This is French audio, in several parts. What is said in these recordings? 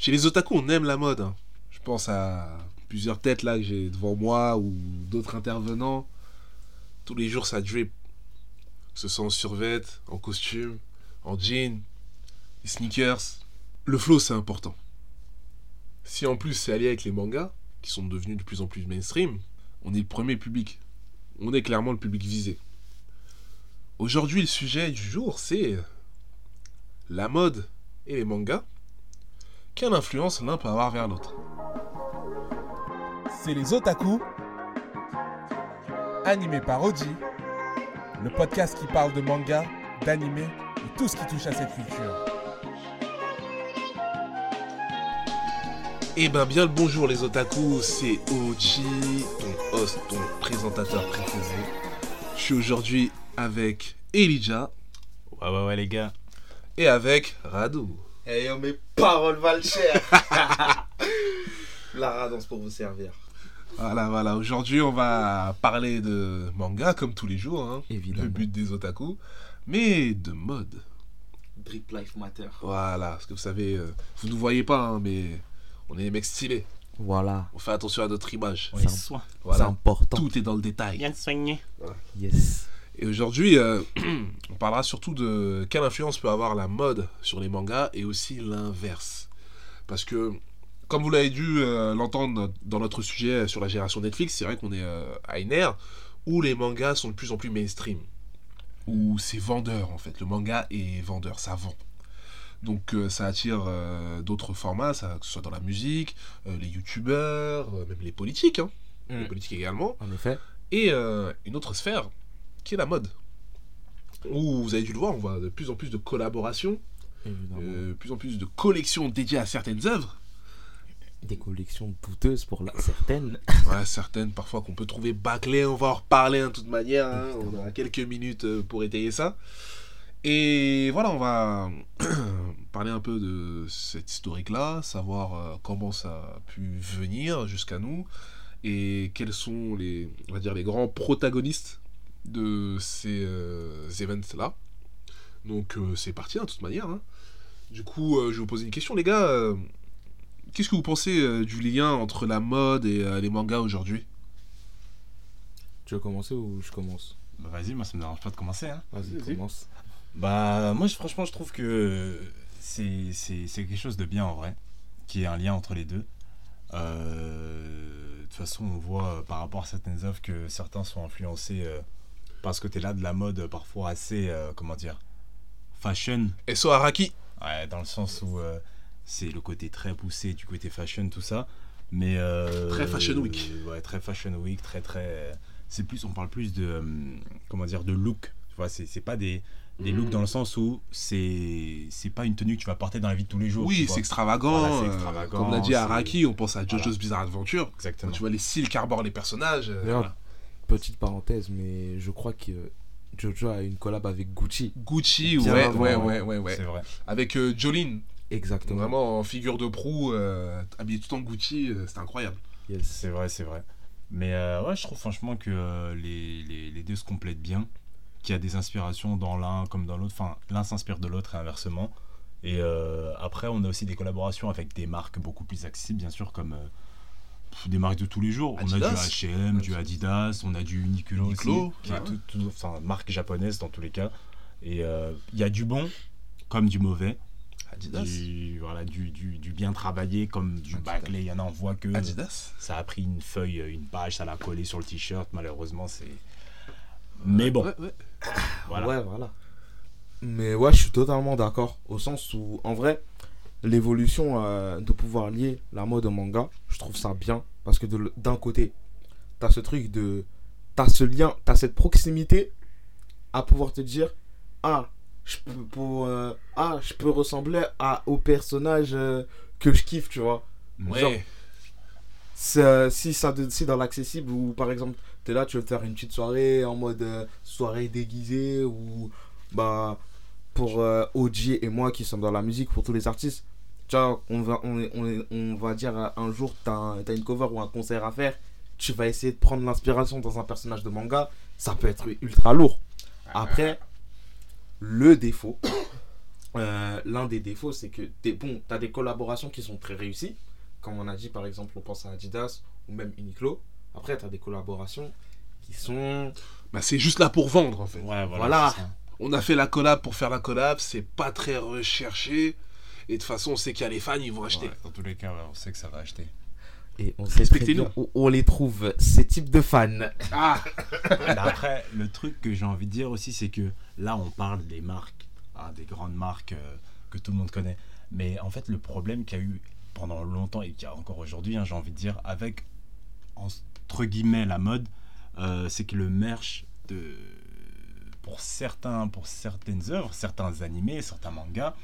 Chez les otaku, on aime la mode. hein. Je pense à plusieurs têtes là que j'ai devant moi ou d'autres intervenants. Tous les jours, ça drip. Que ce soit en survêt, en costume, en jean, les sneakers. Le flow, c'est important. Si en plus c'est allié avec les mangas, qui sont devenus de plus en plus mainstream, on est le premier public. On est clairement le public visé. Aujourd'hui, le sujet du jour, c'est la mode et les mangas. Quelle influence l'un peut avoir vers l'autre C'est les Otaku, animé par Oji, le podcast qui parle de manga, d'anime et tout ce qui touche à cette culture. Eh ben bien le bonjour les otaku, c'est Ochi, ton host, ton présentateur préféré. Je suis aujourd'hui avec Elijah Ouais, ouais, ouais, les gars. et avec Radu. Eh yo, mes paroles valent cher La radance pour vous servir. Voilà, voilà. Aujourd'hui, on va parler de manga comme tous les jours, hein. Évidemment. le but des otaku, mais de mode. Drip Life Matter. Voilà, parce que vous savez, euh, vous ne nous voyez pas, hein, mais on est des mecs stylés. Voilà. On fait attention à notre image. Oui. C'est Voilà, important. tout est dans le détail. Bien soigné. Yes. Et aujourd'hui, euh, on parlera surtout de quelle influence peut avoir la mode sur les mangas et aussi l'inverse. Parce que, comme vous l'avez dû euh, l'entendre dans notre sujet sur la génération Netflix, c'est vrai qu'on est euh, à une ère où les mangas sont de plus en plus mainstream. Où c'est vendeur en fait. Le manga est vendeur, ça vend. Donc euh, ça attire euh, d'autres formats, ça, que ce soit dans la musique, euh, les youtubeurs, même les politiques, hein. Mm. les politiques également En effet. et une autre sphère qui est la mode. Où vous avez dû le voir, on voit de plus en plus de collaborations, euh, de plus en plus de collections dédiées à certaines œuvres. Des collections douteuses pour la certaine. Ouais, certaines parfois qu'on peut trouver bâclées, on va en reparler hein, de toute manière. hein, on a quelques minutes euh, pour étayer ça. Et voilà, on va parler un peu de cette historique-là, savoir euh, comment ça a pu venir jusqu'à nous et quels sont les, on va dire, les grands protagonistes de ces euh, events-là. Donc euh, c'est parti, hein, de toute manière. hein. Du coup, euh, je vais vous poser une question, les gars. euh, Qu'est-ce que vous pensez euh, du lien entre la mode et euh, les mangas aujourd'hui? Tu veux commencer ou je commence? Bah, vas-y, moi, ça me dérange pas de commencer. Hein. Vas-y, commence. Bah, moi, je- franchement, je trouve que c'est c'est- c'est quelque chose de bien en vrai, qui est un lien entre les deux. Euh, de toute façon, on voit par rapport à certaines œuvres que certains sont influencés euh, par ce côté-là de la mode, parfois assez, euh, comment dire, fashion. SO Araki Ouais, dans le sens où euh, c'est le côté très poussé du côté fashion, tout ça. Mais. euh, Très fashion week. euh, ouais, très fashion week, très très. C'est plus, on parle plus de. euh, comment dire, de look. Tu vois, c'est c'est pas des, des looks dans le sens où c'est c'est pas une tenue que tu vas porter dans la vie de tous les jours. Oui, c'est extravagant. Voilà, c'est extravagant, Comme on a dit c'est- Araki, on pense à JoJo's Voilà. Bizarre Adventure. Quand Exactement. tu vois les styles qu'arborent les personnages. D'ailleurs, voilà. Petite parenthèse, mais je crois que Jojo a une collab avec Gucci. Gucci, Bien ouais, ouais, ouais, ouais, ouais. C'est vrai. Avec euh, Jolene, Exactement. vraiment en figure de proue, euh, habillé tout en Gucci, euh, c'était incroyable. Yes. C'est vrai, c'est vrai. Mais euh, ouais, je trouve franchement que euh, les, les, les deux se complètent bien. Qu'il y a des inspirations dans l'un comme dans l'autre. Enfin, l'un s'inspire de l'autre et inversement. Et euh, après, on a aussi des collaborations avec des marques beaucoup plus accessibles, bien sûr, comme euh, des marques de tous les jours. On a du H&M, du Adidas, on a du Uniqlo, Uniqlo, aussi, qui ouais. est tout, tout- enfin, marque japonaise dans tous les cas. Et euh, il y a du bon comme du mauvais. Adidas. Du, voilà, du, du, du bien travaillé comme du bâclé. Il y en a, on voit que... Adidas. Ça a pris une feuille, une page, ça l'a collé sur le t-shirt. Malheureusement, c'est. Mais bon, Ouais, ouais. voilà. Ouais, voilà. Mais ouais, je suis totalement d'accord. Au sens où, en vrai, l'évolution euh, de pouvoir lier la mode au manga, je trouve ça bien. Parce que d'un côté, t'as ce truc de. T'as ce lien, t'as cette proximité à pouvoir te dire Ah, je peux, pour, euh, ah, je peux ressembler à, au personnage euh, que je kiffe, tu vois. Ouais. Genre, euh, si ça si dans l'accessible ou par exemple t'es là tu veux faire une petite soirée en mode euh, soirée déguisée ou bah pour euh, OG et moi qui sommes dans la musique pour tous les artistes tu vois on va on, va dire euh, un jour t'as un- t'as une cover ou un concert à faire tu vas essayer de prendre l'inspiration dans un personnage de manga ça peut être ultra lourd après le défaut euh, l'un des défauts, c'est que t'es bon, tu as des collaborations qui sont très réussies. Comme on a dit, par exemple, on pense à Adidas ou même Uniqlo. Après, tu as des collaborations qui sont. Bah, c'est juste là pour vendre en fait. Ouais, voilà. Voilà. On a fait la collab pour faire la collab, c'est pas très recherché. Et de toute façon, on sait qu'il y a les fans, ils vont acheter. Ouais, dans tous les cas, on sait que ça va acheter. Et on sait très Respectez-nous. bien où on les trouve, ces types de fans. Ah Mais après, le truc que j'ai envie de dire aussi, c'est que là, on parle des marques, hein, des grandes marques euh, que tout le monde connaît. Mais en fait, le problème qu'il y a eu pendant longtemps et qu'il y a encore aujourd'hui, hein, j'ai envie de dire, avec entre guillemets la mode, euh, c'est que le merch de pour certains pour certaines œuvres, certains animés, certains mangas,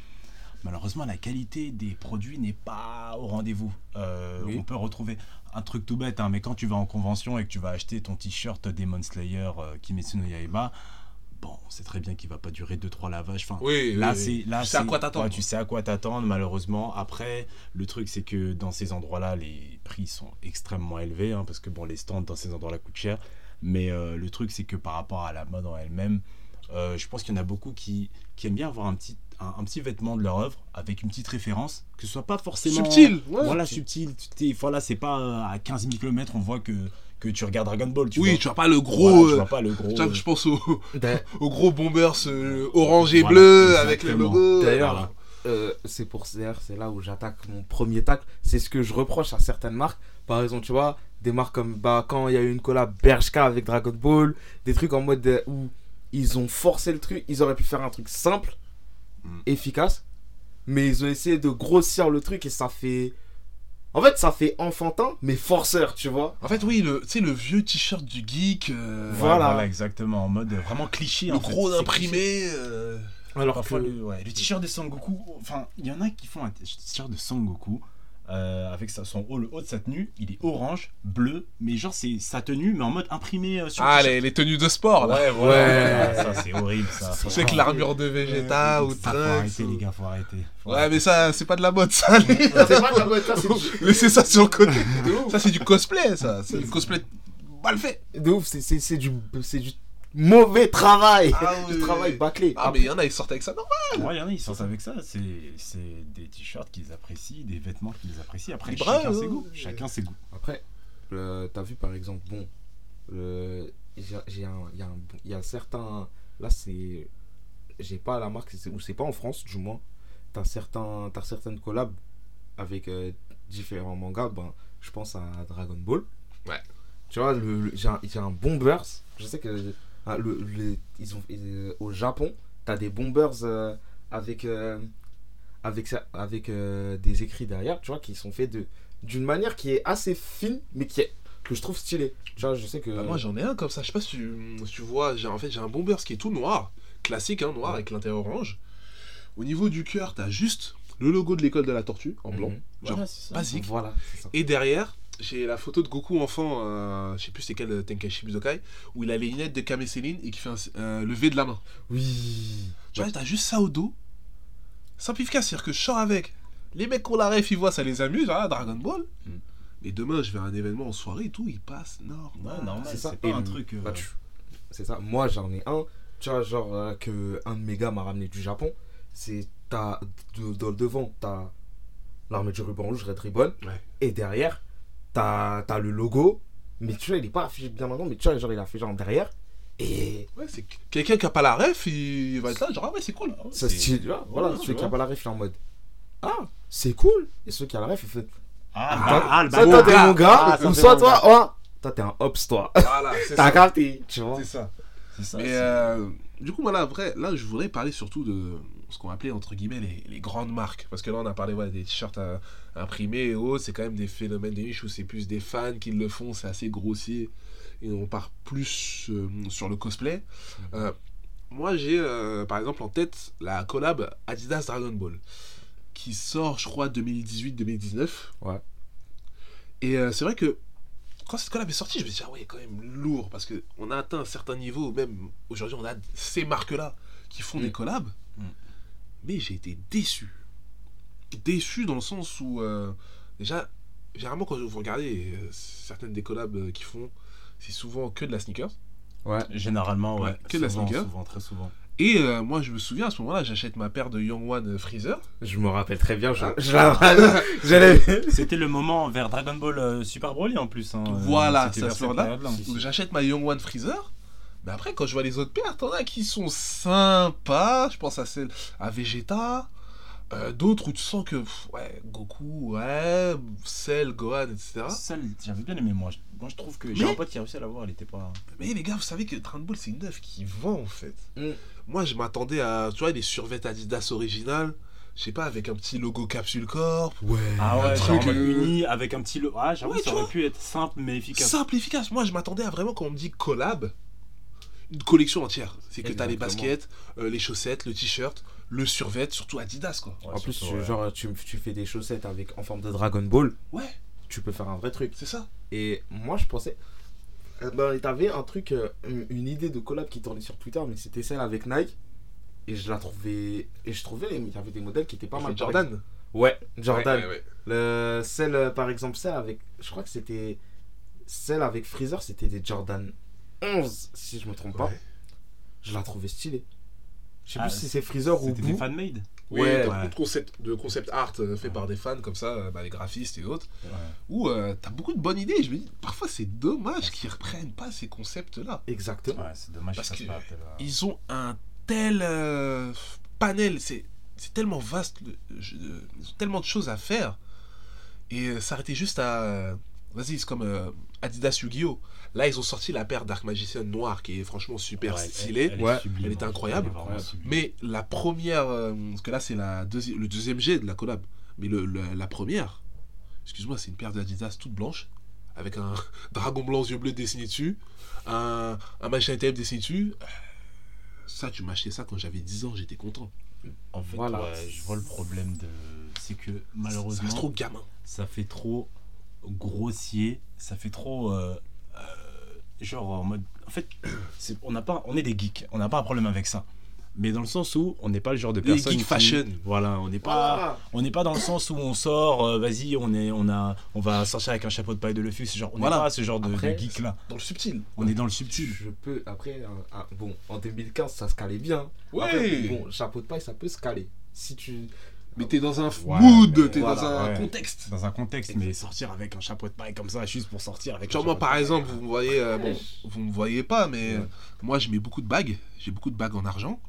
malheureusement la qualité des produits n'est pas au rendez-vous. Euh, Oui. On peut retrouver un truc tout bête, hein, mais quand tu vas en convention et que tu vas acheter ton t-shirt Demon Slayer euh, Kimetsu no Yaiba, bon, on sait très bien qu'il va pas durer 2-3 lavages. Enfin, Oui, là, oui, c'est là, Tu sais à c'est- quoi t'attendre. ouais, tu sais à quoi t'attendre, malheureusement. Après, le truc, c'est que dans ces endroits-là, les prix sont extrêmement élevés, hein, parce que bon, les stands dans ces endroits-là coûtent cher. Mais euh, le truc, c'est que par rapport à la mode en elle-même, euh, je pense qu'il y en a beaucoup qui, qui aiment bien avoir un petit, un, un petit vêtement de leur œuvre avec une petite référence, que ce soit pas forcément Subtil ouais. voilà, subtil. tu t'es- Voilà, c'est pas euh, à 15 000 km, on voit que, que tu regardes Dragon Ball. Tu Oui, vois. tu vois pas le Voilà, gros. tu vois pas le gros. euh, je pense au, gros bombers euh, orange et Voilà, bleu avec les exactement. logos. D'ailleurs, Voilà. Euh, c'est pour d'ailleurs, c'est là où j'attaque mon premier tacle. C'est ce que je reproche à certaines marques. Par exemple, tu vois, des marques comme bah, quand il y a eu une collab Bershka avec Dragon Ball, des trucs en mode euh, où ils ont forcé le truc. Ils auraient pu faire un truc simple, Mm. efficace, mais ils ont essayé de grossir le truc et ça fait. En fait, ça fait enfantin, mais forceur, tu vois. En fait, oui, le, tu sais, le vieux t-shirt du geek, euh, Voilà. voilà. exactement. En mode vraiment cliché. le en gros imprimé. euh, Alors Parfois, que. le, ouais, le t-shirt de Sangoku, enfin, il y en a qui font un t-shirt de Sangoku euh, avec sa- son haut, le haut de sa tenue, il est orange, bleu, mais genre c'est sa tenue, mais en mode imprimé euh, sur Ah, les, les tenues de sport, là. Ouais, Ouais. voilà, ça c'est horrible ça. C'est C'est avec Franchement, l'armure de Vegeta ou ça, faut Trunks. arrêter les gars, faut arrêter. Faut Ouais, arrêter. mais ça, c'est pas de la mode, ça. les- C'est pas de la mode, ça, c'est du- Laissez ça sur le côté. Ça, c'est du cosplay, ça. C'est du cosplay mal fait. de ouf, c'est- c'est c'est du, c'est du mauvais travail. Ah oui. travail bâclé. Ah, mais il y en a, ils sortent avec ça. Non, Ouais, il y en a, ils sortent avec ça. C'est c'est des t-shirts qu'ils apprécient, des vêtements qu'ils apprécient. Après, chacun euh, ses goûts. Chacun ses goûts. Après, euh, t'as vu par exemple, bon, le- j'ai j'ai un, il y a un, il y a certains, là c'est, j'ai pas la marque, c'est- ou c'est pas en France du moins, t'as certains, t'as certaines collabs avec euh, différents mangas, ben, je pense à Dragon Ball. Ouais. Tu vois, le, le- j'ai un, j'ai un Bombers, je sais que ah, le, le- ils ont, ils- au Japon, t'as des Bombers euh, avec, euh, avec, ça- avec euh, des écrits derrière, tu vois, qui sont faits de d'une manière qui est assez fine, mais qui est, que je trouve stylée. Tu vois, je sais que. Bah, moi, j'en ai un comme ça. Je sais pas si tu, si tu vois. j'ai- En fait, j'ai un Bombers qui est tout noir. Classique, hein, noir, Ouais. avec l'intérieur orange. Au niveau du cœur, t'as juste le logo de l'école de la tortue, en blanc. Mhm. Genre, Voilà, c'est ça. basique. Voilà, c'est ça. Et derrière, j'ai la photo de Goku enfant, euh, je sais plus c'est quel euh, Tenkaichi Budokai, où il a les lunettes de Kame Céline et qui fait un euh, lever de la main. Oui. Tu vois, t'as juste ça au dos. Simple efficace, c'est-à-dire que je sors avec. Les mecs qu'on la ref, ils voient, ça les amuse, ah, Dragon Ball. Mm. Mais demain, je vais à un événement en soirée et tout, ils passent normal. Ouais, normal, c'est ça. c'est pas Et un truc. euh, bah, tu- C'est ça. Moi, j'en ai un. Tu vois, genre, euh, que un de mes gars m'a ramené du Japon. C'est. T'as. Dans le devant, t'as l'armée du ruban rouge, Red Ribbon. Ouais. Et derrière, t'as as le logo. Mais tu vois, il est pas affiché bien avant, mais tu vois, genre, il est affiché en derrière. Et. Ouais, c'est quelqu'un qui a pas la ref, il va être là, genre, ah ouais, c'est cool. Ça c'est- style, tu vois, voilà, Ouais, celui qui a pas la ref, il est en mode. Ah, c'est cool. Et celui qui a la ref, il fait. Ah, ah, le soit bon toi, t'es mon gars, Ah, ça, ou soit toi, oh, toi, t'es un hops, toi. Voilà, c'est T'as ça. capté, tu vois. C'est ça. c'est ça. Mais euh, du coup, voilà, après, là, je voudrais parler surtout de ce qu'on appelait, entre guillemets, les, les grandes marques. Parce que là, on a parlé ouais, des t-shirts euh, imprimés et autres. C'est quand même des phénomènes de niche où c'est plus des fans qui le font. C'est assez grossier. Et on part plus euh, sur le cosplay. Euh, moi, j'ai, par exemple, en tête la collab Adidas Dragon Ball. Qui sort, je crois, 2018-2019. Ouais. Et c'est vrai que quand cette collab est sortie, je me suis dit, ah ouais, quand même lourd, parce qu'on a atteint un certain niveau, même aujourd'hui, on a ces marques-là qui font des collabs, Mm. Mais j'ai été déçu. Déçu dans le sens où, euh, déjà, généralement, quand vous regardez euh, certaines des collabs euh, qu'ils font, c'est souvent que de la sneakers. Ouais. Généralement, ouais. Ouais, que de la souvent, sneaker. souvent, très souvent. Et euh, moi, je me souviens, à ce moment-là, j'achète ma paire de Young One Freezer. Je me rappelle très bien. Je, Ah. C'était le moment vers Dragon Ball euh, Super Broly en plus. hein. Voilà, ça se là. j'achète ma Young One Freezer. Mais après, quand je vois les autres paires, t'en as qui sont sympas. Je pense à celle à Vegeta. Euh, D'autres où tu sens que, pff, ouais, Goku, ouais, Cell, Gohan, etc. Celle, j'avais bien aimé moi. Moi je trouve que j'ai un pote qui a réussi à l'avoir, elle était pas. Mais les gars, vous savez que Dragon Ball, c'est une œuvre qui vend en fait. Mm. Moi, je m'attendais à, tu vois, les survêtes Adidas originales. Je sais pas, avec un petit logo Capsule Corp. Ouais. Ah ouais, un truc, euh, uni avec un petit. lo- Ah, j'avoue, Ouais, ça aurait vois. pu être simple mais efficace. Simple, efficace. Moi, je m'attendais à vraiment, quand on me dit collab, une collection entière. C'est que t'as les Exactement. baskets, euh, les chaussettes, le t-shirt, le survêt, surtout Adidas, quoi. Ouais, en plus, surtout, tu, ouais. genre, tu, tu fais des chaussettes avec, en forme de Dragon Ball. Ouais, Tu peux faire un vrai truc. c'est ça. Et moi, je pensais. Ben, t'avais un truc, euh, une, une idée de collab qui tournait sur Twitter, mais c'était celle avec Nike. Et je la trouvais. Et je trouvais, il y avait des modèles qui étaient pas mal. Jordan. exemple. Ouais, Jordan. Ouais, ouais, ouais. Le, celle, par exemple, celle avec. Je crois que c'était. Celle avec Freezer, c'était des Jordan 11, si je me trompe pas. Ouais. Je la trouvais stylée. Je sais Ah, plus si c'est Freezer ou C'était des fan-made. Oui, Ouais. t'as Ouais. beaucoup de concept, de concept art euh, fait par des fans comme ça, euh, bah, les graphistes et autres, où euh, t'as beaucoup de bonnes idées. Je me dis, parfois c'est dommage qu'ils reprennent pas ces concepts-là. Exactement. Ouais, c'est dommage Parce euh, Ils ont un tel euh, panel, c'est c'est tellement vaste, le- je- euh, ils ont tellement de choses à faire. Et euh, s'arrêter juste à. euh, Vas-y, c'est comme euh, Adidas Yu-Gi-Oh! Là, ils ont sorti la paire Dark Magician noire qui est franchement super ouais, stylée. elle est Ouais, sublime, elle était hein. incroyable. Elle. Mais la première, euh, parce que là c'est la deuxi- le deuxième jet de la collab, mais le, le- la première, excuse-moi, c'est une paire d'Adidas toute blanche, avec un dragon blanc aux yeux bleus dessiné dessus, un, un machin TF dessiné dessus. Euh, Ça, tu m'as acheté ça quand j'avais 10 ans, j'étais content. En fait, Voilà. ouais, je vois le problème de. C'est que Ça malheureusement, reste trop gamin. ça fait trop grossier, ça fait trop. euh, genre en mode. En fait, c'est- on n'a pas, on est des geeks, on n'a pas un problème avec ça. Mais dans le sens où on n'est pas le genre de Les personne. geeks qui- fashion. Voilà, on n'est pas. Voilà. On n'est pas dans le sens où on sort, euh, vas-y, on est, on a, on va sortir avec un chapeau de paille de Lefus, genre, on n'est Voilà. pas ce genre de, Après, geek là. Dans le subtil. On est dans le subtil. Je peux, après, un- un- bon, en 2015, ça se calait bien. Ouais. Après, bon, chapeau de paille, ça peut se caler. Si tu. Mais t'es dans un Ouais, mood, t'es voilà, dans un ouais. contexte. Dans un contexte, mais sortir avec un chapeau de paille comme ça, juste pour sortir avec. Genre moi par exemple, vous me voyez, euh, bon, vous me voyez pas, mais Ouais. euh, moi je mets beaucoup de bagues, j'ai beaucoup de bagues en argent,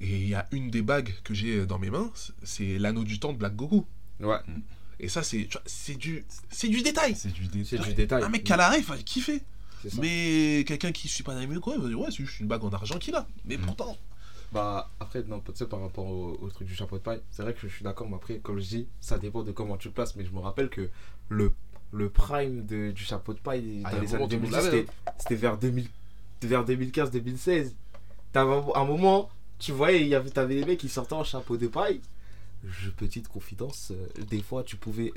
et il y a une des bagues que j'ai dans mes mains, c'est l'anneau du temps de Black Goku. Ouais, Et ça c'est c'est du c'est du détail. C'est du dé- c'est du détail. Un mec qui a la ref, il va kiffer. Mais quelqu'un qui suit pas d'anime quoi, il va dire ouais, c'est juste une bague en argent qu'il a. Mais Mhm. pourtant, Bah, après, non, tu sais, par rapport au, au truc du chapeau de paille, c'est vrai que je suis d'accord, mais après, comme je dis, ça dépend de comment tu le places, mais je me rappelle que le, le prime de, du chapeau de paille Ah, dans les années tout le monde 2010, l'avait, c'était c'était vers, 2000 vers 2015-2016. T'avais un, un moment, tu voyais, il y avait, t'avais des mecs qui sortaient en chapeau de paille. Je, petite confidence, euh, des fois, tu pouvais.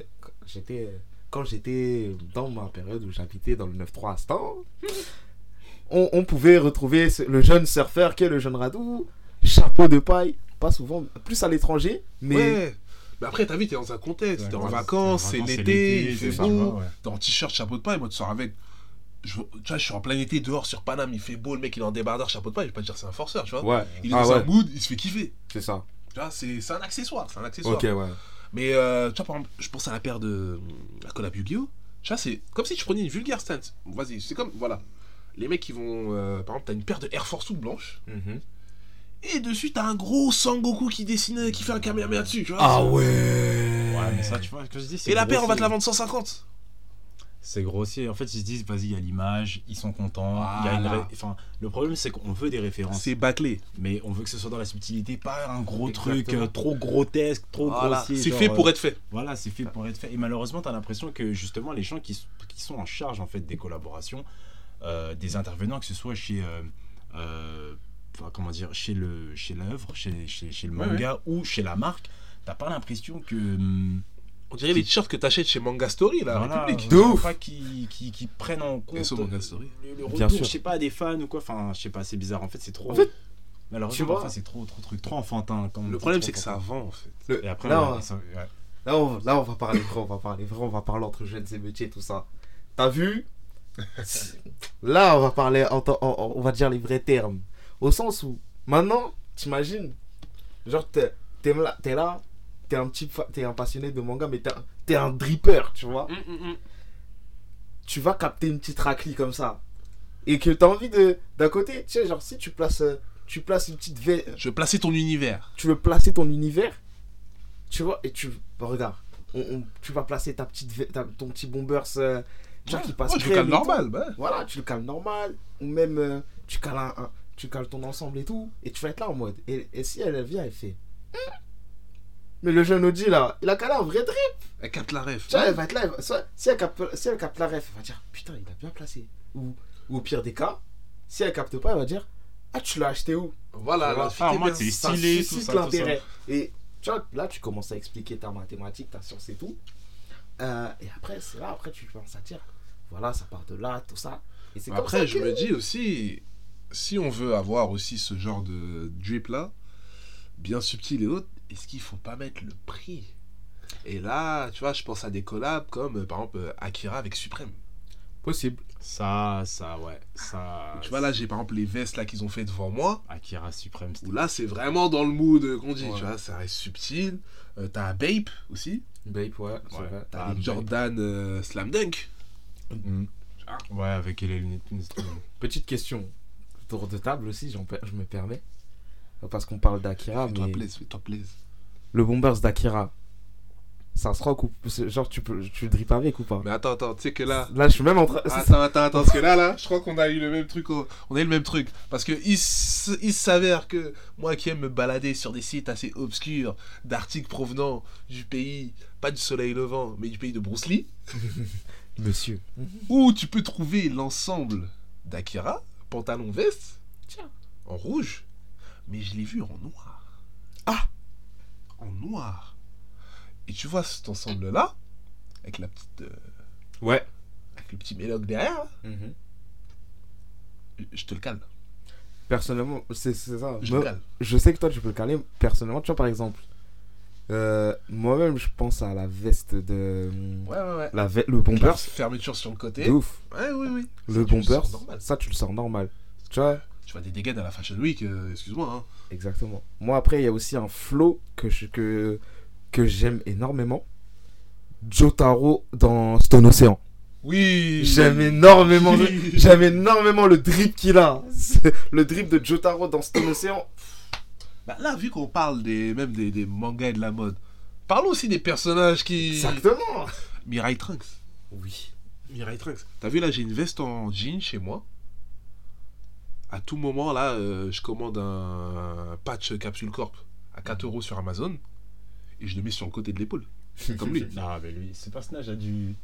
J'étais. Quand j'étais dans ma période où j'habitais dans le 9-3 à Stan, on, on pouvait retrouver le jeune surfeur qui est le jeune Radou, chapeau de paille, pas souvent, plus à l'étranger, mais ouais. Mais après t'as vu, t'es dans un contexte, t'es en vacances, c'est l'été, il c'est fait beau. T'es en t-shirt, chapeau de paille, moi tu sors avec. Je, tu vois, je suis en plein été dehors sur Paname, il fait beau, le mec il est en débardeur, chapeau de paille, je vais pas te dire c'est un forceur, tu vois. ouais, Il est ah dans ouais, un mood, il se fait kiffer. c'est ça. Tu vois, c'est c'est un accessoire, c'est un accessoire. Ok, ouais. Mais euh, tu vois, par exemple, je pense à la paire de la collab Yu-Gi-Oh! Tu vois, c'est comme si tu prenais une vulgaire stance. Vas-y, c'est comme, voilà. Les mecs qui vont, euh, par exemple, t'as une paire de Air Force toute blanche, Mhm. Et dessus t'as un gros Sangoku qui dessine, qui fait un Kamehameha dessus, tu vois. Ah ouais Ouais, mais ça, tu vois, ce que je dis, c'est. Et la paire, on va te la vendre 150. C'est grossier. En fait, ils se disent, vas-y, il y a l'image, ils sont contents. Il y a une Voilà. ré- Enfin, le problème, c'est qu'on veut des références. C'est bâclé. Mais on veut que ce soit dans la subtilité, pas un gros truc Exactement. euh, trop grotesque, trop Voilà. grossier. C'est genre, fait pour euh, être fait. Voilà, c'est fait pour être fait. Et malheureusement, tu as l'impression que justement, les gens qui, sont en charge en fait des collaborations, euh, des intervenants, que ce soit chez, euh, euh, enfin, comment dire, chez le, chez l'œuvre, chez, chez, chez le Ouais, manga ou chez la marque, t'as pas l'impression que hum, On dirait les t-shirts que t'achètes chez Manga Story, la voilà, République. De on dirait ouf. pas qui, qui, qui prennent en compte SO Manga Story. le, le Bien retour, sûr. je sais pas, des fans ou quoi. Enfin, je sais pas, c'est bizarre. En fait, c'est trop. En fait, malheureusement, tu vois- parfois, c'est trop, trop truc, trop enfantin. Le problème, c'est que ça vend, en fait. Le- Et après, là, ouais, ça- ouais. là, on, là, on va parler vrai, on va parler vrai, on va parler entre jeunes et métiers, tout ça. T'as vu? Là, on va parler, on va dire les vrais termes. Au sens où, maintenant, t'imagines Genre, t'es t'es là, t'es là, t'es un petit, fa- t'es un passionné de manga, mais t'es un, t'es un dripper, tu vois. Tu vas capter une petite raclie comme ça. Et que t'as envie de, d'un côté, tu sais, genre, si tu places, tu places une petite ve- Je veux placer ton univers. tu veux placer ton univers, tu vois, et tu, bah, regarde, on- on- tu vas placer ta petite, ve- ta- ton petit bombers, euh, genre qui passe Ouais, je le crème calme et tout. normal. bah. Voilà, tu le cales normal, ou même euh, tu cales un, un- tu cales ton ensemble et tout, et tu vas être là en mode. Et, et si elle, vient, elle fait. Hmm. Mais le jeune Audi là, il a calé un vrai drip. Elle capte la ref. Tu vois, elle va être là, elle va- soit- si, elle capte, si elle capte la ref, elle va dire putain, il a bien placé. Ou, ou au pire des cas, si elle capte pas, elle va dire ah, tu l'as acheté où? Voilà, fille ah, moi, Ça stylé, tout ça, l'intérêt. Et tu vois, là, tu commences à expliquer ta mathématique, ta science et tout. Euh, et après, c'est là, après, tu commences à dire voilà, ça part de là, tout ça. Et c'est comme Après, ça je que- me dis aussi, si on veut avoir aussi ce genre de drip là, bien subtil et autres, est-ce qu'il faut pas mettre le prix? Et là, tu vois, je pense à des collabs comme par exemple Akira avec Supreme. Possible. Ça, ça, ouais. Ça. Tu vois, là, j'ai par exemple les vestes là qu'ils ont fait devant moi. Akira Supreme, Où là, c'est vraiment dans le mood qu'on dit, Ouais. tu vois, ça reste subtil. Euh, T'as Bape aussi, Babe, ouais. Ah, T'as Jordan euh, Slam Dunk. Mhm. Ouais, avec les lunettes. Petite question. Tour de table aussi, je me permets. Parce qu'on parle d'Akira, mais plaise, fais-toi plaise. le Bombers d'Akira, ça se rock ou genre tu peux tu le drip avec ou pas? Mais attends, attends, tu sais que là. Là, je suis même en train. Attends, attends, attends, parce que là, là, je crois qu'on a eu le même truc. au- On a eu le même truc. Parce que il s'avère que moi qui aime me balader sur des sites assez obscurs, d'articles provenant du pays, pas du soleil levant, mais du pays de Bruce Lee, Monsieur. où tu peux trouver l'ensemble d'Akira, pantalon veste, Tiens. en rouge, mais je l'ai vu en noir. Ah En noir. Et tu vois cet ensemble-là, avec la petite. euh, Ouais. avec le petit méloc derrière, je te le cale. Personnellement, c'est c'est ça. Je Moi, le cale. je sais que toi tu peux le caler. Personnellement, tu vois par exemple, euh, moi-même je pense à la veste de Ouais, ouais, ouais. la ve- le bombers. Fermeture sur le côté. De ouf. Ouais, oui, oui. Le Ça, normal. ça tu le sors normal. Tu vois Tu vois des dégaines à la Fashion Week, euh, excuse-moi. Hein. Exactement. Moi après, il y a aussi un flow que je, que que j'aime énormément. Jotaro dans Stone Ocean. Oui. J'aime énormément, le- Oui. j'aime énormément le drip qu'il a. Le drip de Jotaro dans Stone Ocean. Bah, là, vu qu'on parle des, même des, des mangas et de la mode, parlons aussi des personnages qui. Exactement. Mirai Trunks. Oui. Mirai Trunks. T'as vu là, j'ai une veste en jean chez moi. À tout moment, là, euh, je commande un patch Capsule Corp à 4 euros sur Amazon et je le mets sur le côté de l'épaule. Comme lui. Ah, mais lui, ce personnage a du.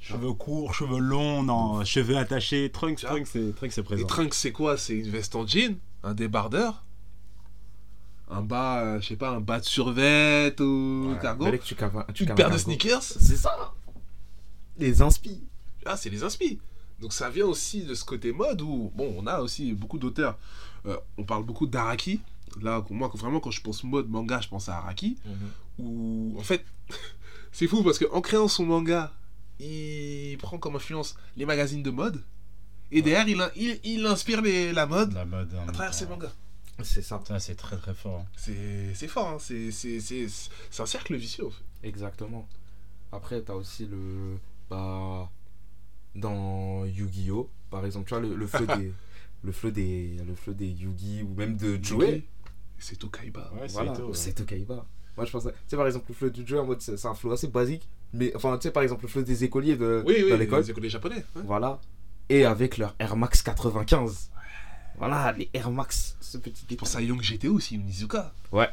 Cheveux courts, cheveux longs, non, cheveux attachés. Trunks, Trunks, c'est Trunks, c'est Et présent. Trunks, c'est quoi? C'est une veste en jean, un débardeur, un bas, euh, je sais pas, un bas de survêt ou cargo, Fallait que tu caves- tu une paire de sneakers. C'est ça. Les inspi. Ah, c'est les inspi. Donc ça vient aussi de ce côté mode où, bon, on a aussi beaucoup d'auteurs. Euh, on parle beaucoup d'Araki. Là, moi, vraiment, quand je pense mode manga, je pense à Araki. Où, en fait, c'est fou parce qu'en créant son manga, il prend comme influence les magazines de mode. Et derrière, il, in- il, il inspire les- la mode La mode. à travers ses mangas. C'est ça. Ça, c'est très très fort. hein. C'est c'est fort, hein. c'est c'est- c'est- c'est un cercle vicieux. en fait. Exactement. Après, t'as aussi le. Bah. Dans Yu-Gi-Oh! Par exemple, tu vois, le, le flow des. Le flow des. Le des Yu-Gi ou même de Joey. C'est Tokaiba. Ouais, c'est Voilà, c'est Tokaiba. Moi, je pense. Tu sais, par exemple, le flow du Joey en mode. C'est un flow assez basique. Mais, enfin, tu sais, par exemple, le flow des écoliers de, Oui, l'école. les écoliers japonais. hein. Voilà. Et avec leur Air Max 95. Voilà, les Air Max. Ce petit Je pense à Young GTO aussi, Onizuka. Ouais.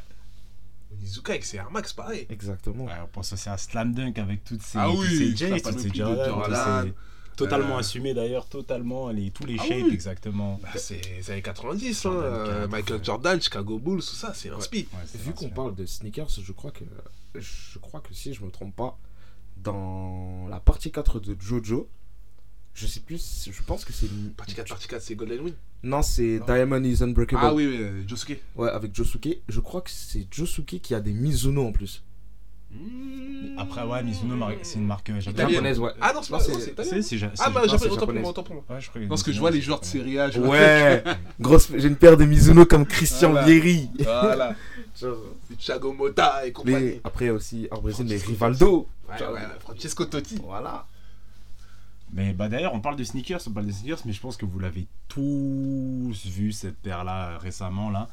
Onizuka avec ses Air Max, pareil. Exactement. Ouais, on pense aussi à Slam Dunk avec toutes ces, Ah oui, toutes ces Jordan, Totalement Euh, assumé d'ailleurs, totalement, les, tous les Ah shapes oui. exactement. Bah, c'est les années 90, hein, euh, 4, Michael ouais. Jordan, Chicago Bulls, tout ça, c'est un. Ouais, Vu qu'on parle de sneakers, je crois que je crois que si je me trompe pas, dans la partie 4 de Jojo, je sais plus, je pense que c'est Partie 4, partie 4, c'est Golden Wing. Non, c'est Non. Diamond is Unbreakable. Ah oui, oui, euh, Josuke. Ouais, avec Josuke, je crois que c'est Josuke qui a des Mizuno en plus. Mmh. Après, ouais, Mizuno, c'est une marque euh. Japonaise, ouais. Ah non, c'est pas c'est- c'est Ah, bah, non, japonais, c'est autant pour japonais. moi, autant pour moi. Ouais, je crois que Parce que je vois les joueurs de. Serie A. Ouais, grosse, j'ai une paire de Mizuno comme Christian. Vieri. Voilà. C'est Thiago Motta et compagnie. Après aussi, au Brésil, les Rivaldo. Ouais, ouais, Francesco Totti. Voilà. Mais bah d'ailleurs, on parle de sneakers, on parle de sneakers, mais je pense que vous l'avez tous vu cette paire-là euh, récemment là.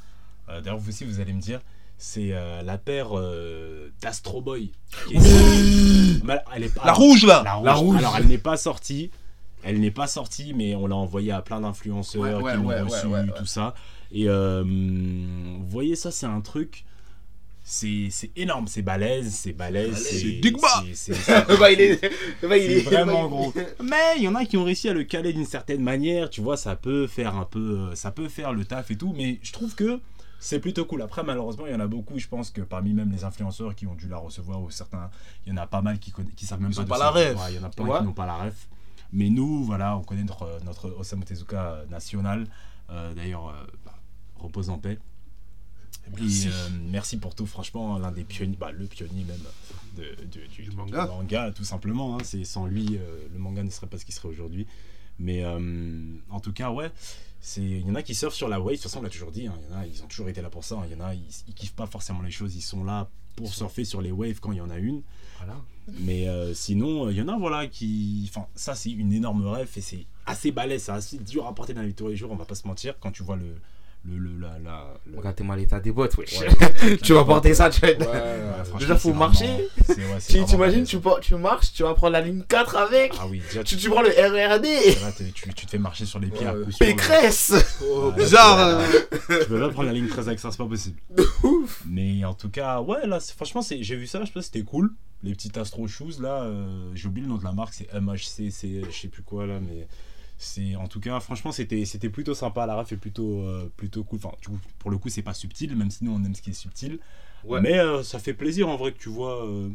Euh, d'ailleurs, vous aussi, vous allez me dire, c'est euh, la paire euh, d'Astro Boy. qui est- Mais elle est pas- La rouge là La rouge. La rouge. Alors, elle n'est pas sortie. Elle n'est pas sortie, mais on l'a envoyée à plein d'influenceurs Ouais, ouais, qui l'ont ouais, reçu, tout ça. Et euh, vous voyez, ça, c'est un truc. C'est énorme, c'est balèze, c'est balèze. C'est Digma. c'est- vraiment gros. Mais il y en a qui ont réussi à le caler d'une certaine manière, tu vois, ça peut faire un peu, ça peut faire le taf et tout, mais je trouve que c'est plutôt cool. Après, malheureusement, il y en a beaucoup, je pense que parmi même les influenceurs qui ont dû la recevoir, ou certains, il y en a pas mal qui, qui savent même Ils pas. de pas ça. la ref. Ouais, il y en a plein Ouais. qui n'ont pas la ref. Mais nous, voilà, on connaît notre, notre Osamu Tezuka national. Euh, D'ailleurs, euh, bah, repose en paix. Merci. Et, euh, merci pour tout, franchement, l'un des pionniers, bah, le pionnier même de, de- du, Du manga. manga, tout simplement. hein. C'est sans lui, euh, le manga ne serait pas ce qu'il serait aujourd'hui. Mais euh, en tout cas, ouais, c'est il y en a qui surfent sur la wave. De toute façon, on l'a toujours dit. hein. Y en a, ils ont toujours été là pour ça. hein. Il y en a, ils, ils kiffent pas forcément les choses. Ils sont là pour surfer sur les waves quand il y en a une. Voilà. Mais euh, sinon, euh, il y en a, voilà, qui. Enfin, ça, c'est une énorme ref et c'est assez balèze, c'est assez dur à porter dans les tous les jours, on va pas se mentir. Quand tu vois le. Le, le la, la, le- Regarde, t'es mal état des bottes, wesh. Ouais, tu vas porter ça, tu vas être- Ouais, Déjà, faut marcher. vraiment- Tu t'imagines, tu, por- tu marches, tu vas prendre la ligne 4 avec. Ah oui, déjà, Tu, prends le là, t'es- tu, tu te fais marcher sur les pieds à Ouais. Pécresse. Oh, Ouais, bizarre. euh. Tu peux pas prendre la ligne 13 avec ça, c'est pas possible. Ouf. Mais en tout cas, ouais, là, franchement, c'est- j'ai vu ça, je pense que c'était cool. Les petits Astro Shoes, là, euh, j'ai oublié le nom de la marque, c'est MHC, c'est je sais plus quoi, là, mais c'est en tout cas, franchement, c'était c'était plutôt sympa. La ref est plutôt, euh, plutôt cool. Enfin, pour le coup, c'est pas subtil, même si nous, on aime ce qui est subtil. Ouais. Mais euh, ça fait plaisir en vrai que tu vois. euh,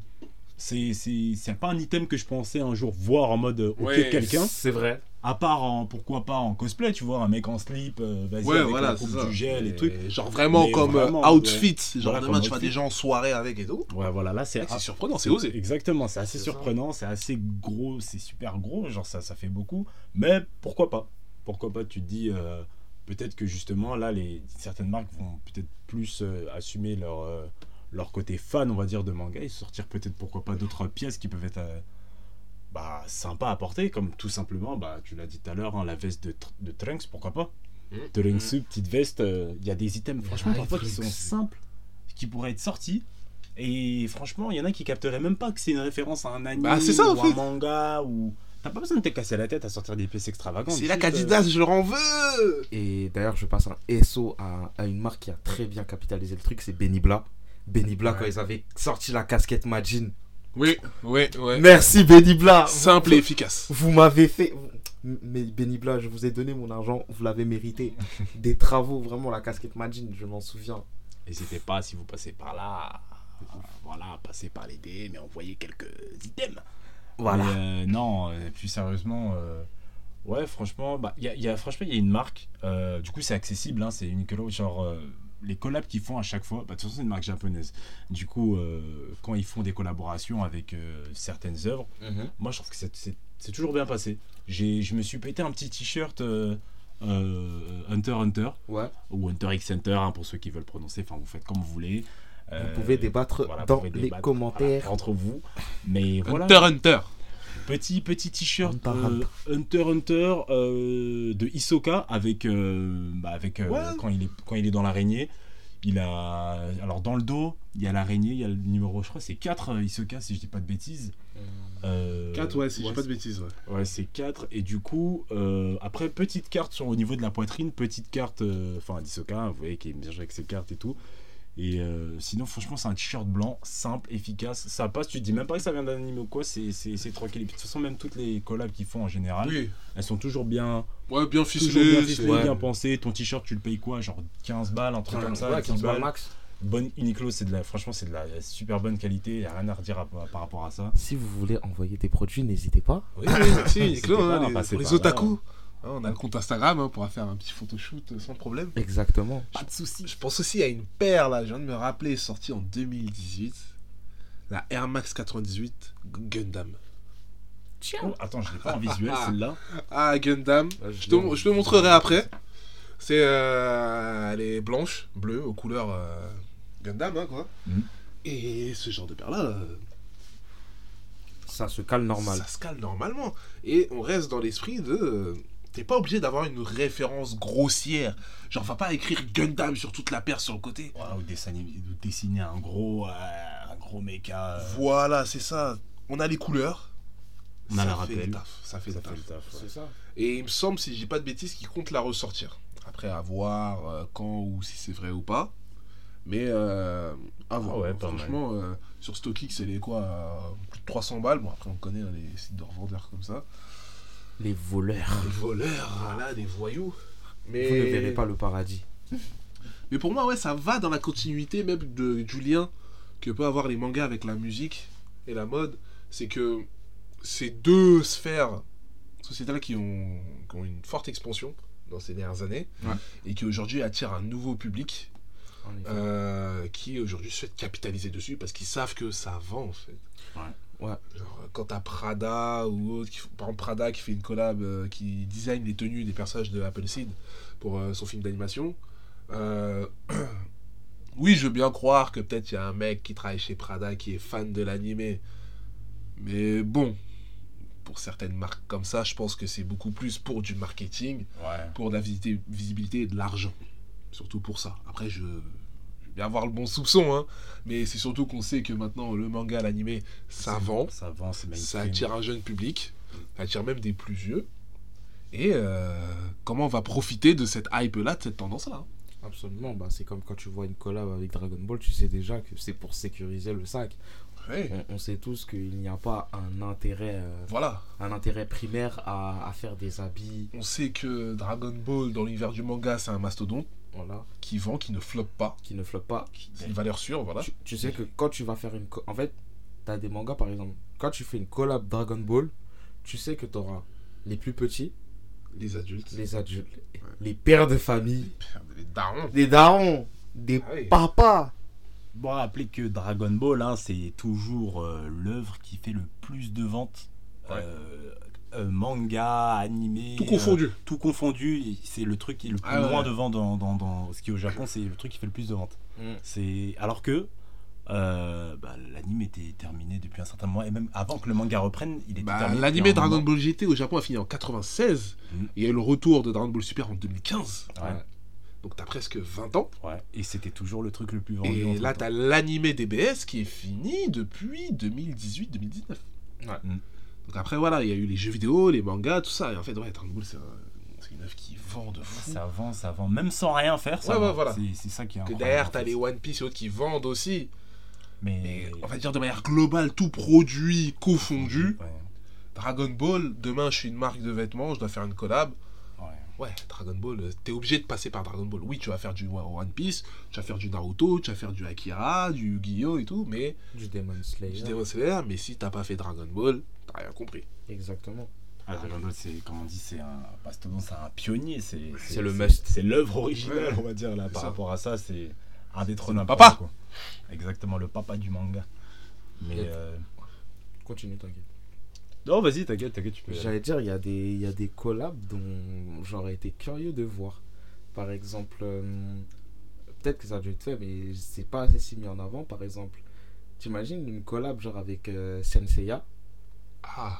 c'est c'est pas un item que je pensais un jour voir en mode euh, ok Ouais, quelqu'un C'est vrai. à part en pourquoi pas en cosplay tu vois un mec en slip euh, vas-y Ouais, avec voilà, coupe du gel et trucs Genre vraiment Mais comme vraiment, euh, outfit. Genre Voilà, demain, tu vois des gens en soirée avec et tout. ouais voilà là c'est C'est surprenant, c'est osé. Exactement, c'est assez surprenant, c'est assez gros, c'est super gros, genre ça, ça fait beaucoup. Mais pourquoi pas? Pourquoi pas Tu te dis euh, peut-être que justement là, les certaines marques vont peut-être plus euh, assumer leur leur côté fan, on va dire, de manga et sortir peut-être pourquoi pas d'autres pièces qui peuvent être euh, bah sympas à porter, comme tout simplement, bah tu l'as dit tout à l'heure, hein, la veste de, Tr- de Trunks, pourquoi pas Mhm. Trunks, petite veste, euh, il y a des items franchement Ah, parfois qui sont simples, qui pourraient être sortis. Et franchement, il y en a qui capteraient même pas que c'est une référence à un anime Bah, c'est ça, en ou un fait. manga ou. T'as pas besoin de te casser la tête à sortir des pièces extravagantes. C'est là juste, euh, qu'Adidas, je leur en veux. Et d'ailleurs, je passe un SO à, à une marque qui a très bien capitalisé le truc, c'est Benibla. Benibla, Ouais. quand ils avaient sorti la casquette Majin. Oui, oui, ouais. Merci Benibla. Simple et efficace. Vous m'avez fait. Mais Benibla, je vous ai donné mon argent, vous l'avez mérité. Des travaux, vraiment, la casquette Majin, je m'en souviens. N'hésitez pas si vous passez par là. voilà, passez par les DM et envoyez quelques items. Voilà. Mais, euh, non, euh, plus sérieusement, euh, ouais, franchement, bah, il y a, il y a- franchement, il y a une marque. euh, du coup, c'est accessible, hein, c'est Uniqlo. Genre, euh, les collabs qu'ils font à chaque fois, bah, de toute façon, c'est une marque japonaise. Du coup, euh, quand ils font des collaborations avec euh, certaines œuvres, moi, je trouve que c'est- toujours bien passé. J'ai- Je me suis pété un petit t-shirt euh, euh, Hunter x Hunter, Ouais. ou Hunter x Hunter, hein, pour ceux qui veulent prononcer. Enfin, vous faites comme vous voulez. Vous pouvez débattre voilà, dans pouvez les commentaires. voilà, entre vous. Mais voilà. Hunter Hunter. Petit petit t-shirt Hunter, euh, Hunter Hunter euh, de Hisoka avec euh, bah, avec euh, Ouais. quand il est quand il est dans l'araignée. Il a alors dans le dos, il y a l'araignée, il y a le numéro je crois c'est 4 Hisoka si je dis pas de bêtises. Euh, 4, ouais, si je dis pas de bêtises, ouais. Ouais, c'est 4. Et du coup, euh, après, petite carte sur, au niveau de la poitrine, petite carte, euh, enfin, d'Isoka, hein, vous voyez, qui est bien joué avec ses cartes et tout. Et euh, sinon, franchement, c'est un t-shirt blanc, simple, efficace. Ça passe, tu te dis même pas que ça vient d'un anime ou quoi, c'est tranquille. Et puis, de toute façon, même toutes les collabs qu'ils font en général, Oui. elles sont toujours bien, Ouais, bien ficelées, ouais. bien pensées. Ton t-shirt, tu le payes quoi Genre 15 balles, un truc comme ça, Ouais, 10 15 balles max. Bonne Uniqlo, c'est de la, franchement, c'est de la super bonne qualité. Il a rien à redire à- par rapport à ça. Si vous voulez envoyer des produits, n'hésitez pas. Oui, oui, merci, Uniqlo, hein, pas les- pour les là. Hein, on a le compte Instagram, hein, on pourra faire un petit photoshoot euh, sans problème. Exactement. Pas de soucis. Je pense aussi à une paire là, je viens de me rappeler, sortie en 2018. la Air Max 98 Gundam. Oh, attends, je l'ai pas en visuel celle-là. Ah, Gundam. Ouais, Je te, je montrerai après. C'est. euh, elle est blanche, bleue, aux couleurs euh, Gundam, hein, quoi. Mhm. Et ce genre de paire-là, euh, Ça se cale normal. ça se cale normalement. Et on reste dans l'esprit de. T'es pas obligé d'avoir une référence grossière. Genre, va pas écrire Gundam sur toute la paire sur le côté. Ou, dessiner, ou dessiner un gros, euh, un gros méca. euh, Voilà, c'est ça. On a les couleurs. On a fait rappel. le taf. Ça fait ça le fait taf. le taf, ouais. C'est ça. Et il me semble, si je dis pas de bêtises, qu'il compte la ressortir. Après, à voir euh, quand ou si c'est vrai ou pas. Mais euh, à voir. Ah ouais, pas mal. Franchement, euh, sur StockX, c'est les quoi euh, Plus de 300 balles. Bon, après, on connaît hein, les sites de revendeurs comme ça. Les voleurs. Des voleurs, voilà, des voyous. Mais... Vous ne verrez pas le paradis. Mais pour moi, ouais, ça va dans la continuité même de, du lien que peut avoir les mangas avec la musique et la mode. C'est que ces deux sphères sociétales qui ont, qui ont une forte expansion dans ces dernières années Ouais. et qui aujourd'hui attirent un nouveau public euh, qui aujourd'hui souhaite capitaliser dessus parce qu'ils savent que ça vend en fait. Ouais. Ouais. Genre, quand t'as Prada ou autre, qui, par exemple Prada qui fait une collab, euh, qui design les tenues des personnages de Appleseed pour euh, son film d'animation. euh, oui, je veux bien croire que peut-être il y a un mec qui travaille chez Prada qui est fan de l'animé. Mais bon, pour certaines marques comme ça, je pense que c'est beaucoup plus pour du marketing Ouais. pour de la visibilité et de l'argent. Surtout pour ça. Après, je, bien avoir le bon soupçon, hein, mais c'est surtout qu'on sait que maintenant, le manga, l'animé, ça vend, Ça vend, c'est ça attire un jeune public, ça attire même des plus vieux. Et euh, comment on va profiter de cette hype-là, de cette tendance-là hein Absolument. Bah, c'est comme quand tu vois une collab avec Dragon Ball, tu sais déjà que c'est pour sécuriser le sac. Ouais, On, on sait tous qu'il n'y a pas un intérêt, euh, Voilà. un intérêt primaire à, à faire des habits. On sait que Dragon Ball, dans l'univers du manga, c'est un mastodonte Voilà. qui vend, qui ne floppe pas, Qui ne pas. c'est une valeur sûre, voilà. Tu, tu sais que quand tu vas faire une. En fait, tu as des mangas par exemple. Quand tu fais une collab Dragon Ball, tu sais que tu auras les plus petits, Les adultes, les adultes, les pères de famille, les darons. des darons, des Ah oui. papas. Bon, rappelez que Dragon Ball, hein, c'est toujours euh, l'œuvre qui fait le plus de ventes. Ouais. Euh, euh, manga, animé. Tout euh, confondu. tout confondu, c'est le truc qui est le plus Ah ouais. loin de vente dans, dans, dans- Ce qui au Japon, c'est le truc qui fait le plus de ventes. Mm. C'est alors que euh, bah, l'anime était terminé depuis un certain moment et même avant que le manga reprenne, il était Bah, terminé. Un Dragon moment. Ball GT au Japon a fini en 96. Mhm. Et il y a eu le retour de Dragon Ball Super en 2015. Ouais, Donc t'as presque 20 ans. ouais. Et c'était toujours le truc le plus vendu. Et là t'as l'animé DBS qui est fini depuis 2018-2019. Ouais. Mhm. Donc après voilà, il y a eu les jeux vidéo, les mangas, tout ça. Et en fait, ouais, Dragon Ball c'est un- une œuvre qui vend de fou. Ça vend, ça vend. Même sans rien faire, ça Ouais, ouais, voilà. C'est- ça qui est Que derrière t'as les One Piece et autres qui vendent aussi. Mais, Mais on va dire de manière globale, tout produit confondu. Ouais, Dragon Ball, demain je suis une marque de vêtements, je dois faire une collab. Ouais. Dragon Ball, euh, t'es obligé de passer par Dragon Ball. Oui, tu vas faire du One Piece, tu vas faire du Naruto, tu vas faire du Akira, du Yu-Gi-Oh et tout, mais Du Demon Slayer. du Demon Slayer, mais si t'as pas fait Dragon Ball, t'as rien compris. Exactement. Ah, Dragon Ball, c'est comme on dit, c'est un mastodonte, c'est un pionnier, c'est C'est le must. C'est l'œuvre originale, on va dire là. Par ça. rapport à ça, c'est indétrônable. Papa. quoi. Exactement, le papa du manga. Mais euh, Continue, t'inquiète. Non, vas-y, t'inquiète, t'inquiète, tu peux. J'allais dire, il y, a des- il y a des collabs dont j'aurais été curieux de voir. Par exemple, euh, peut-être que ça a dû être fait, mais c'est pas assez si mis en avant. Par exemple, t'imagines une collab genre avec euh, Senseiya? Ah,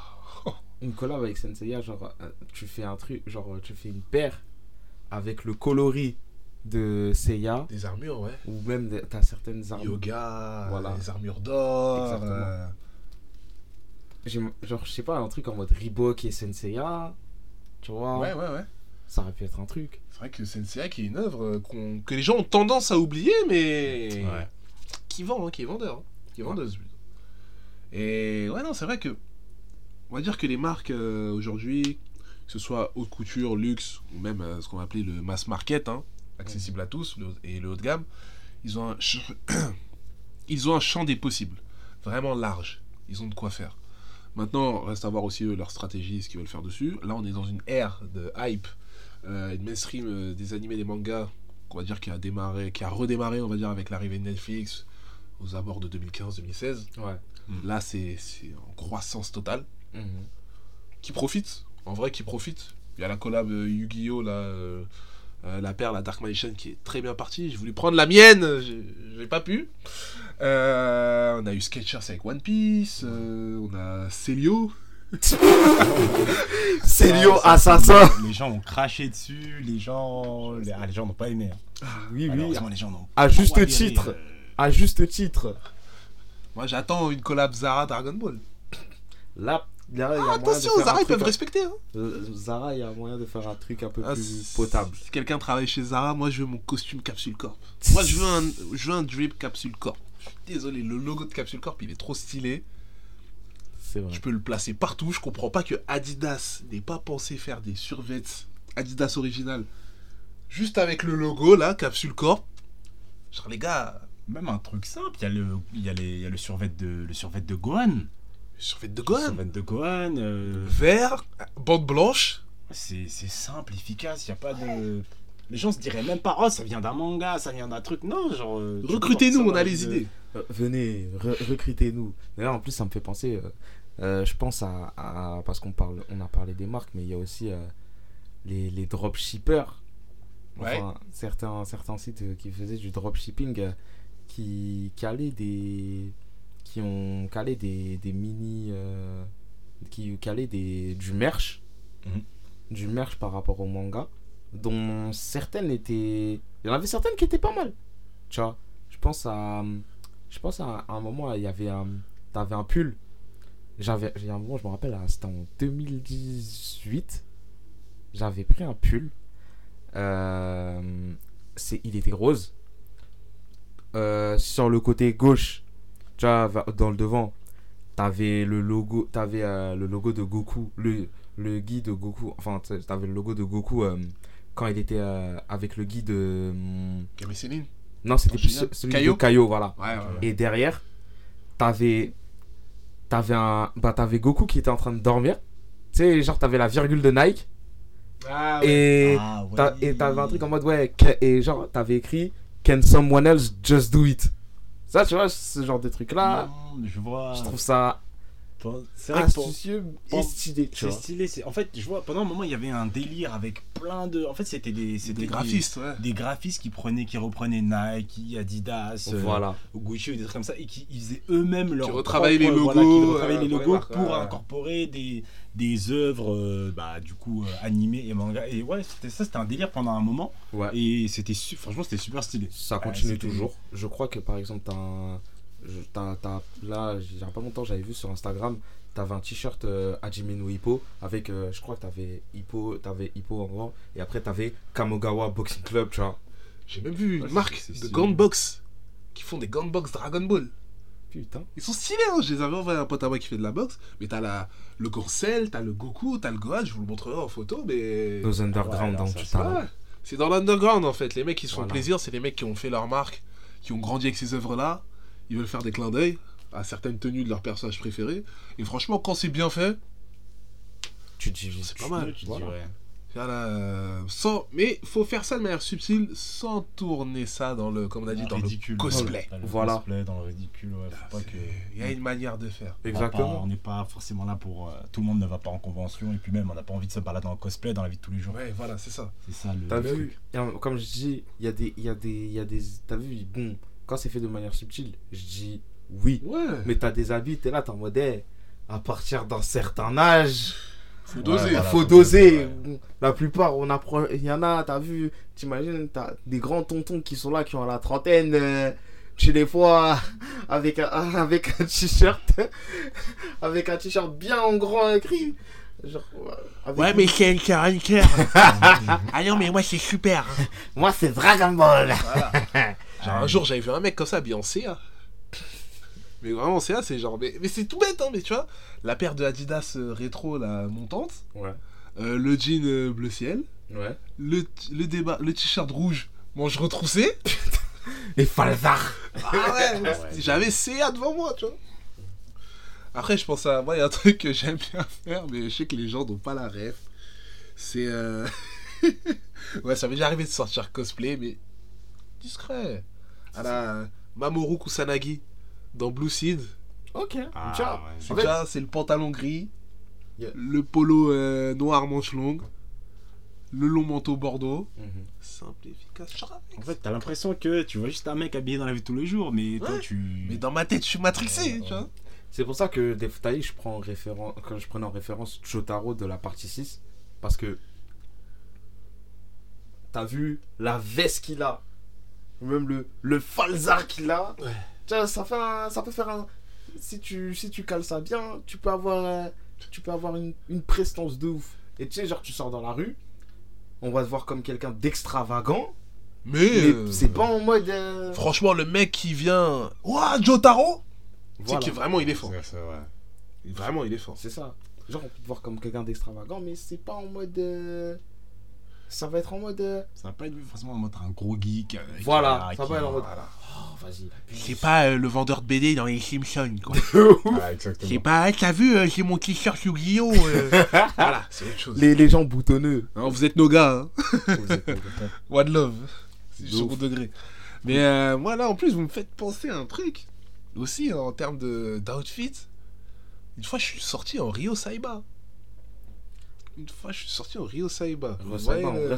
Une collab avec Senseiya, genre euh, tu fais un truc, genre tu fais une paire avec le coloris de Seiya des armures, ouais. ou même t'as certaines armes. Yoga, Voilà. les armures d'or. Exactement. Genre, je sais pas, un truc en mode Reebok et Senseiya. Tu vois Ouais, ouais, ouais. Ça aurait pu être un truc. C'est vrai que Sensei qui est une œuvre euh, qu'on- que les gens ont tendance à oublier, mais Ouais. qui vend, hein, qui est vendeur, hein, qui est Ouais. vendeuse. plutôt. Et ouais, non, c'est vrai que on va dire que les marques euh, aujourd'hui, que ce soit haute couture, luxe ou même euh, ce qu'on va appeler le mass market, hein, accessible à tous le- et le haut de gamme, ils ont un ils ont un champ des possibles vraiment large. Ils ont de quoi faire. Maintenant, reste à voir aussi eux, leur stratégie, ce qu'ils veulent faire dessus. Là, on est dans une ère de hype, euh, une mainstream euh, des animés, des mangas, qu'on va dire qui a démarré, qui a redémarré, on va dire, avec l'arrivée de Netflix, aux abords de 2015-2016. Ouais. Là, c'est en croissance totale. Mhm. Qui profite, en vrai, qui profite. Il y a la collab euh, Yu-Gi-Oh! là, euh, euh, la perle, la Dark Magician qui est très bien partie. Je voulais prendre la mienne, j'ai j'ai pas pu. Euh, on a eu Sketchers avec One Piece, euh, on a Celio. Célio Ouais, ça, assassin Les gens ont craché dessus, les gens. Les, ah, les gens n'ont pas aimé. hein. Oui, oui, Malheureusement, les gens n'ont à juste titre. À juste titre. Moi, j'attends une collab Zara Dragon Ball. Là, là, il y a Ah, moyen de attention, Zara, ils peuvent respecter. Hein. Euh, Zara, il y a moyen de faire un truc un peu Ah, plus potable. Si quelqu'un travaille chez Zara, moi, je veux mon costume Capsule Corp. Moi, je veux un, je veux un drip Capsule Corp. Je suis désolé, le logo de Capsule Corp, il est trop stylé. C'est vrai. Je peux le placer partout. Je comprends pas que Adidas n'ait pas pensé faire des survêts Adidas original juste avec le logo là, Capsule Corp. Genre les gars, Même un truc simple, il y a le, il y a les, il y a le survêt de, le survêt de Gohan. Survêt de Gohan, survêt de Gohan. euh, vert, bande blanche. c'est c'est simple, efficace, il y a pas de. Les gens se diraient même pas, oh, ça vient d'un manga, ça vient d'un truc. Non, genre. euh, Recrutez-nous, on a les de- idées. Euh, venez, re- recrutez-nous. D'ailleurs, en plus, ça me fait penser. euh, euh, je pense à, à- parce qu'on parle, on a parlé des marques, mais il y a aussi euh, les, les dropshippers. Enfin, certains, certains sites qui faisaient du dropshipping euh, qui calaient des. Qui ont calé des, des mini. euh, qui calaient des, du merch. Mhm. Du merch par rapport au manga. Dont certaines étaient. Il y en avait certaines qui étaient pas mal. Tu vois, je pense à. Je pense à un moment, il y avait un. T'avais un pull. J'avais. Il y a un moment, je me rappelle, hein, c'était en 2018. J'avais pris un pull. Euh, c'est, il était rose. Euh, sur le côté gauche, tu vois, dans le devant, t'avais le logo, t'avais euh, le logo de Goku, le, le guide de Goku. Enfin, t'avais le logo de Goku euh, quand il était euh, avec le guide. de Kame Sennin. non, c'était plus celui Caillot de Caillot, voilà. Ouais, ouais. Et derrière, t'avais. T'avais un. Bah, t'avais Goku qui était en train de dormir. Tu sais, genre, t'avais la virgule de Nike. Ah, Et. Ah, Et t'avais un truc en mode, ouais. Et genre, t'avais écrit Can someone else just do it? Ça, tu vois, ce genre de truc-là, vois. je trouve ça C'est vrai que pour- astucieux et stylé, C'est stylé. c'est- En fait, je vois, pendant un moment, il y avait un délire avec plein de. En fait, c'était des, des graphistes, ouais. Des, graphistes qui prenaient, qui reprenaient Nike, Adidas, euh, Voilà. Gucci ou des trucs comme ça, et qui ils faisaient eux-mêmes leur. retravaillaient les propre- voilà, logos, qui retravaillaient euh, les pour les logos marques, pour ouais. incorporer des, des œuvres, euh, bah, du coup, euh, animées et manga. Et ouais, c'était ça, c'était un délire pendant un moment. Ouais. Et c'était, franchement, c'était super stylé. Ça continue toujours. Je crois que par exemple, t'as un. Je- t'as- t'as- là, il y a pas longtemps, j'avais vu sur Instagram, t'avais un t-shirt euh, Hajime no Hippo avec, euh, je crois que t'avais Hippo, t'avais Hippo en grand, et après t'avais Kamogawa Boxing Club, tu vois. J'ai même vu une Ouais, marque de gants qui font des gants Dragon Ball. Putain. Ils sont stylés, hein. je les avais envoyé à un pote à moi qui fait de la boxe. Mais t'as la, le Gorcel, t'as le Goku, t'as le Gohan, je vous le montrerai en photo, mais. Nos underground Ouais, talent. Ouais. C'est dans l'underground en fait. Les mecs qui se font Voilà. plaisir, c'est les mecs qui ont fait leur marque, qui ont grandi avec ces œuvres-là. Ils veulent faire des clins d'œil à certaines tenues de leurs personnages préférés. Et franchement, quand c'est bien fait, Tu dis, c'est pas mal. Tu dis, voilà. ouais. Voilà, sans, mais faut faire ça de manière subtile, sans tourner ça dans le, comme on a dit, dans ridicule. le cosplay. Dans le Voilà. cosplay, dans le ridicule, ouais. Faut pas que. Il y a une manière de faire. Exactement. On n'est pas forcément là pour. euh, tout le monde ne va pas en convention et puis même on n'a pas envie de se balader en cosplay dans la vie de tous les jours. Ouais, voilà, c'est ça. C'est ça le. T'as vu, truc. et en- comme je dis, il y a des, il y a des, il y a des, t'as vu, bon, quand c'est fait de manière subtile, je dis oui. Ouais. Mais t'as des habits, t'es là, t'es en mode, eh, à partir d'un certain âge, Faut Ouais, doser. voilà. faut doser. La plupart, on apprend, il y en a, t'as vu, t'imagines, t'as des grands tontons qui sont là, qui ont la trentaine, euh, tu les vois avec un, avec un t-shirt, avec un t-shirt bien en grand écrit. Genre, ouais, avec- mais c'est un cœur, ah non, mais moi c'est super. Moi, c'est Dragon Ball. Genre, un jour, j'avais vu un mec comme ça, habillé en CA. Mais vraiment, en CA, c'est genre. Mais, mais c'est tout bête, hein, mais tu vois. La paire de Adidas euh, rétro, la montante. Ouais. euh, le jean euh, bleu ciel. Ouais. Le, t- le, débat, le t-shirt rouge, manche retroussée. Et Falzar. Ah ouais, j'avais CA devant moi, tu vois. Après, je pense à. Moi, il y a un truc que j'aime bien faire, mais je sais que les gens n'ont pas la ref. C'est. euh, ouais, ça m'est déjà arrivé de sortir cosplay, mais discret. À la Mamoru Kusanagi dans Blue Seed. Ok. Ah, ouais. C'est En fait- déjà, c'est le pantalon gris, Yeah. le polo euh, noir manche longue, le long manteau bordeaux. Simple, efficace, charmé. En fait, t'as l'impression que tu vois juste un mec habillé dans la vie de tous les jours, mais toi, Ouais. tu. Mais dans ma tête, je suis matrixé, Ouais, tu vois. C'est pour ça que des fois, je prends en référence, quand je prenais en référence Jotaro de la partie 6, parce que t'as vu la veste qu'il a, ou même le, le falzar qu'il a, Ouais. tu vois, ça, fait un- ça peut faire un... Si tu, si tu cales ça bien, tu peux avoir, tu peux avoir une, une prestance de ouf. Et tu sais, genre, tu sors dans la rue, on va te voir comme quelqu'un d'extravagant, Mais, mais euh, c'est pas en mode... euh, Franchement, le mec qui vient. Ouah, Jotaro voilà. C'est que vraiment, il est fort. Vrai. Vraiment, il est fort. C'est ça. Genre, on peut te voir comme quelqu'un d'extravagant, mais c'est pas en mode. euh, Ça va être en mode. euh, Ça va pas être vu forcément en mode un gros geek. euh, Voilà, ça va être en mode- Voilà. Oh, vas-y. C'est pas euh, le vendeur de BD dans les Simpsons, quoi. Ah, exactement. C'est pas, t'as vu, euh, j'ai mon t-shirt Yu-Gi-Oh! euh. voilà, c'est autre chose. Les, les gens boutonneux. Hein, vous êtes nos gars, hein. Vous êtes- One love. C'est du De second degré. Mais euh, moi, là, en plus, vous me faites penser à un truc. Aussi, hein, en termes de- d'outfit. Une fois, je suis sorti en Rio Saiba. Une fois, je suis sorti en Rio Saiba. Voyez bah, en le- vrai,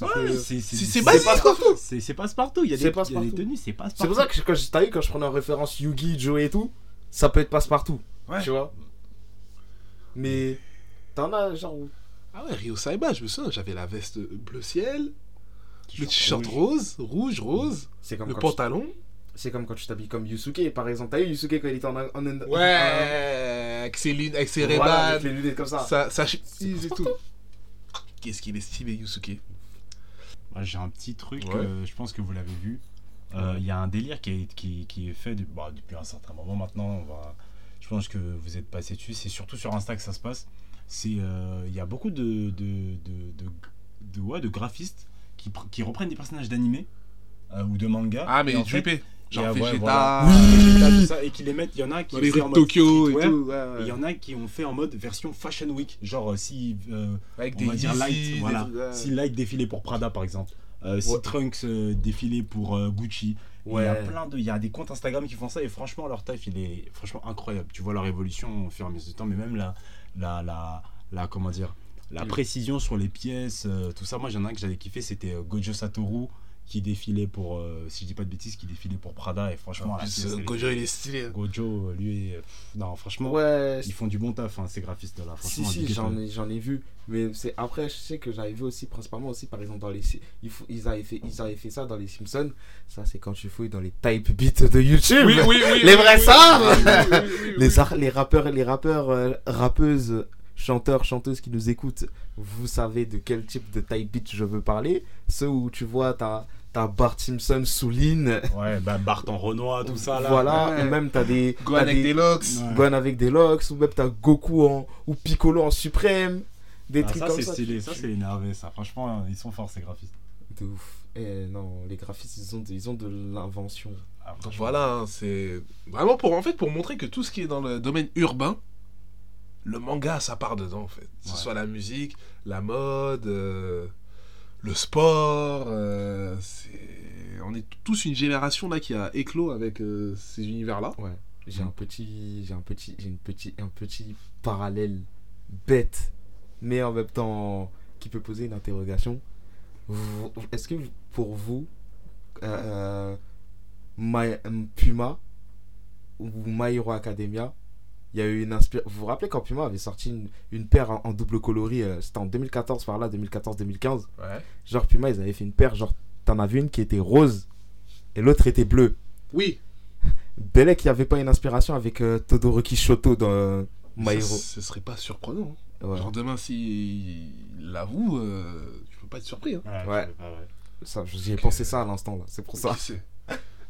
Ouais, c'est C'est c'est- c'est passe-partout. Il y a des, il y a des passe-partout. tenues, c'est passe-partout. C'est pour ça que quand je- t'as vu, quand je prenais en référence Yugi, Joe et tout, ça peut être passe-partout. Ouais. Tu vois Mais. T'en as, genre. Ah ouais, Rio Saiba, je me souviens, j'avais la veste bleu ciel, le T-shirt rose, rouge, rose, C'est comme, le tu- pantalon. c'est comme quand tu t'habilles comme Yusuke, par exemple. T'as vu Yusuke quand il était en. en, en- Ouais, avec ses lunettes, avec ses voilà, avec les lunettes comme ça. sa, sa chemise et tout. Qu'est-ce qu'il est stylé, Yusuke. Moi, J'ai un petit truc, Ouais. euh, je pense que vous l'avez vu. Euh, Il y a un délire qui est, qui, qui est fait de- bah, depuis un certain moment maintenant. On va, je pense que vous êtes passé dessus. C'est surtout sur Insta que ça se passe. C'est, euh, Il y a beaucoup de, de, de, de, de- ouais, de graphistes qui, qui reprennent des personnages d'animé euh, ou de manga. Ah, mais en fait, Genre euh, ouais, Vegeta, voilà. Vegeta, tout ça, et qui les mettent. Il y en a qui les fait en de mode Tokyo et tout. ouais, il y en a qui ont fait en mode version Fashion Week. Genre, euh, si. euh, Avec on des va dire Light, des voilà. Si Light défilé pour Prada par exemple, euh, si. Trunks euh, défilé pour euh, Gucci, il y a Ouais. plein de, il y a des comptes Instagram qui font ça et franchement leur taf il est franchement incroyable. Tu vois leur évolution au fur et à mesure du temps, mais même la, la, la, la comment dire, la Mm. précision sur les pièces, euh, tout ça. Moi j'en ai un que j'avais kiffé, c'était euh, Gojo Satoru qui défilait pour, euh, si je dis pas de bêtises, qui défilait pour Prada et franchement est- Gojo, il est stylé. Gojo, lui, euh, non franchement, Ouais, ils font du bon taf hein, ces graphistes là. Si, si, j'en ai, j'en ai vu. Mais c'est après, je sais que j'avais vu aussi, principalement aussi, par exemple, dans les. Ils, ils, avaient fait, ils avaient fait ça dans les Simpsons. Ça, c'est quand tu fouilles dans les type beats de YouTube. oui, oui. Les vrais oui, oui, oui, oui, les, ar- les rappeurs, les rappeurs, euh, rappeuses, chanteurs, chanteuses qui nous écoutent, vous savez de quel type de type beat je veux parler. Ceux où tu vois, t'as. T'as Bart Simpson sous Lean, Ouais, bah Bart en Renoir, tout ça là. voilà, Ouais. ou même t'as des, Gohan t'as avec des locks. Ouais. Gohan avec des locks, ou même t'as Goku en, ou Piccolo en suprême, des Ah, trucs ça comme c'est ça. stylé, ça c'est énervé ça. Franchement, ils sont forts ces graphistes. De ouf. Eh non, les graphistes, ils ont de, ils ont de l'invention. Ah, voilà, hein, c'est vraiment pour en fait pour montrer que tout ce qui est dans le domaine urbain, le manga ça part dedans en fait. Que ce Ouais. soit la musique, la mode, euh, le sport, euh, on est tous une génération là qui a éclos avec euh, ces univers là. Ouais. J'ai Mm. un petit, j'ai un petit, j'ai une petit, un petit parallèle bête, mais en même temps qui peut poser une interrogation. Est-ce que pour vous, My- Puma ou My Hero Academia, il y a eu une inspiration. Vous vous rappelez quand Puma avait sorti une, une paire en, en double coloris, euh, c'était en 2014 par là, 2014-2015. Ouais. Genre Puma, ils avaient fait une paire, genre t'en avais une qui était rose et l'autre était bleue. Oui. Belek, il n'y avait pas une inspiration avec euh, Todoroki Shoto dans euh, My Hero. Ce serait pas surprenant. hein. Ouais. Genre demain si il l'avoue, euh, tu peux pas être surpris. Hein. Ouais, Ouais. Ça, J'y ai pensé ça à l'instant là, c'est pour ça.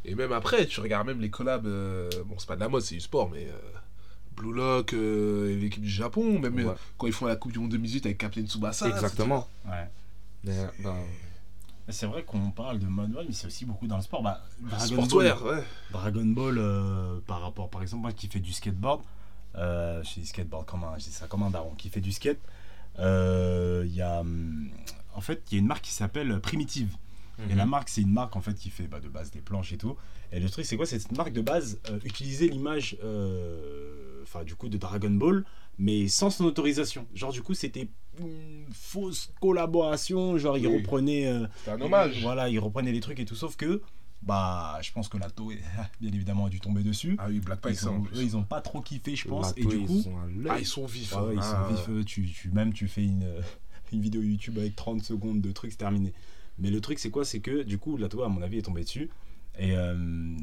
Et même après, tu regardes même les collabs. euh, bon, c'est pas de la mode, c'est du sport, mais. Euh, Blue Lock euh, et l'équipe du Japon, même euh, Ouais. quand ils font la Coupe du Monde 2018 avec Captain Tsubasa. Exactement. Ouais. Mais, bah, Mais C'est vrai qu'on parle de mode, mais c'est aussi beaucoup dans le sport. Bah, Dragon Ball, ouais. Dragon Ball euh, par rapport, par exemple, moi qui fais du skateboard, euh, je dis skateboard comme un, je dis ça comme un daron, qui fait du skate, euh, il y a, hum, en fait, il y a une marque qui s'appelle Primitive. Et Mhm. la marque, c'est une marque en fait qui fait bah, de base des planches et tout. Et le truc, c'est quoi? Cette marque de base euh, utilisait l'image, euh, enfin du coup, de Dragon Ball, mais sans son autorisation. Genre du coup, c'était une fausse collaboration. Genre ils Oui. reprenaient, euh, C'est un hommage. voilà, ils reprenaient les trucs et tout. Sauf que, bah, je pense que la Toei, bien évidemment, a dû tomber dessus. Ah oui, Black Ils, Panther. en ont, plus. eux, ils ont pas trop kiffé, je pense. Et du coup, ils sont. Ah, ils sont vifs. ah ouais, hein. ils sont vifs. eux, Tu, tu, même tu fais une, une vidéo YouTube avec 30 secondes de trucs, c'est terminé. Mais le truc, c'est quoi? C'est que du coup, la Toei, à mon avis, est tombée dessus. Et euh,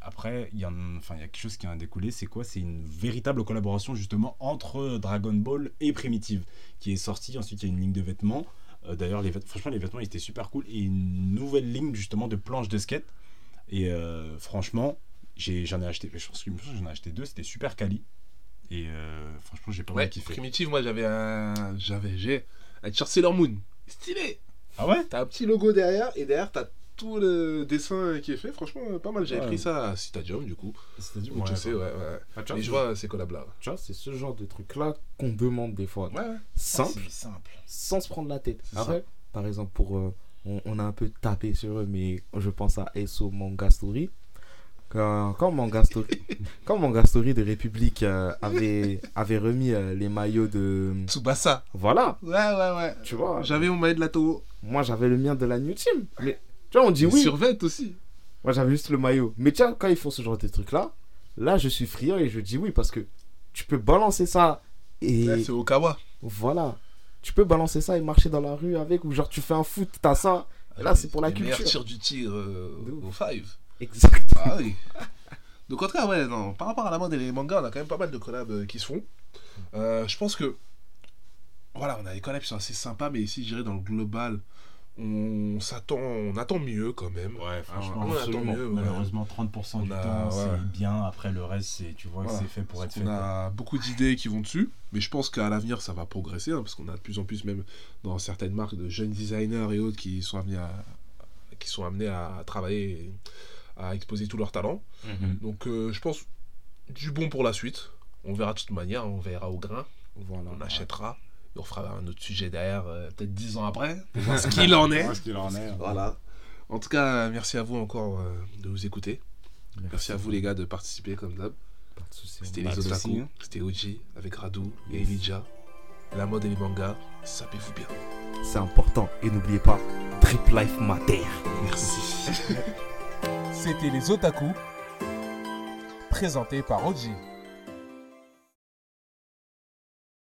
après, il y, a un- enfin, y a quelque chose qui a découlé. C'est quoi? C'est une véritable collaboration justement entre Dragon Ball et Primitive qui est sortie. Ensuite, il y a une ligne de vêtements. Euh, D'ailleurs, les franchement, les vêtements ils étaient super cool. Et une nouvelle ligne justement de planches de skate. Et euh, franchement, j'en ai, acheté, je pense que j'en ai acheté deux. C'était super quali. Et euh, franchement, j'ai pas mal Ouais, kiffé. primitive, moi j'avais un. J'avais. J'ai un t-shirt Sailor Moon. Stylé Ah ouais T'as un petit logo derrière et derrière t'as tout le dessin qui est fait. Franchement, pas mal. J'avais Ouais. pris ça à Citadium du coup. C'est-à-dire, Donc ouais, je sais, ouais. ouais. Ah, tu vois, Mais je vois ces collabs là. tu vois, c'est ce genre de truc-là qu'on demande des fois. Ouais, ouais. Simple, C'est simple. sans se prendre la tête. C'est Après, par exemple, pour. euh, on, on a un peu tapé sur eux, mais je pense à SO Manga Story quand, quand Manga Story, quand de République euh, avait, avait remis euh, les maillots de. Tsubasa. Voilà. Ouais, ouais, ouais. Tu vois. Euh, j'avais mon maillot de la Toho. Moi, j'avais le mien de la New Team. Mais tu vois, on dit les oui. Survette aussi. Moi, j'avais juste le maillot. Mais tiens, quand ils font ce genre de trucs-là, là, je suis friand et je dis oui parce que tu peux balancer ça et. Ouais, C'est Okawa. Voilà. Tu peux balancer ça et marcher dans la rue avec, ou genre tu fais un foot, t'as ça. Ah, là, c'est pour la les culture. Tir du tir au 5. Exactement. Ah oui. Donc en tout cas, ouais, non, par rapport à la mode et les mangas, on a quand même pas mal de collabs euh, qui se font. Euh, je pense que voilà, on a des collabs qui sont assez sympas, mais ici, je dirais dans le global, on s'attend, on attend mieux quand même. Ouais, hein, franchement, on attend mieux, malheureusement, 30% du temps, c'est bien. Après, le reste, c'est, tu vois, voilà. c'est fait pour être fait. On a beaucoup d'idées qui vont dessus, mais je pense qu'à l'avenir, ça va progresser, hein, parce qu'on a de plus en plus, même dans certaines marques, de jeunes designers et autres qui sont amenés à, qui sont amenés à travailler à exposer tout leur talent. Mhm. Donc euh, je pense du bon pour la suite. On verra de toute manière, on verra au grain, Voilà. on achètera. Et on fera un autre sujet derrière, euh, peut-être 10 ans après, pour voir ce qu'il en est. Qu'il en est. Voilà. En tout cas, merci à vous encore euh, de nous écouter. Merci à vous les gars de participer comme d'hab. C'était les Otaku, hein. c'était Oji avec Radou et Elijah. La mode et les mangas, sapez-vous bien. C'est important. Et n'oubliez pas, Trip Life Matter. Merci. C'était les Otaku, présenté par Oji.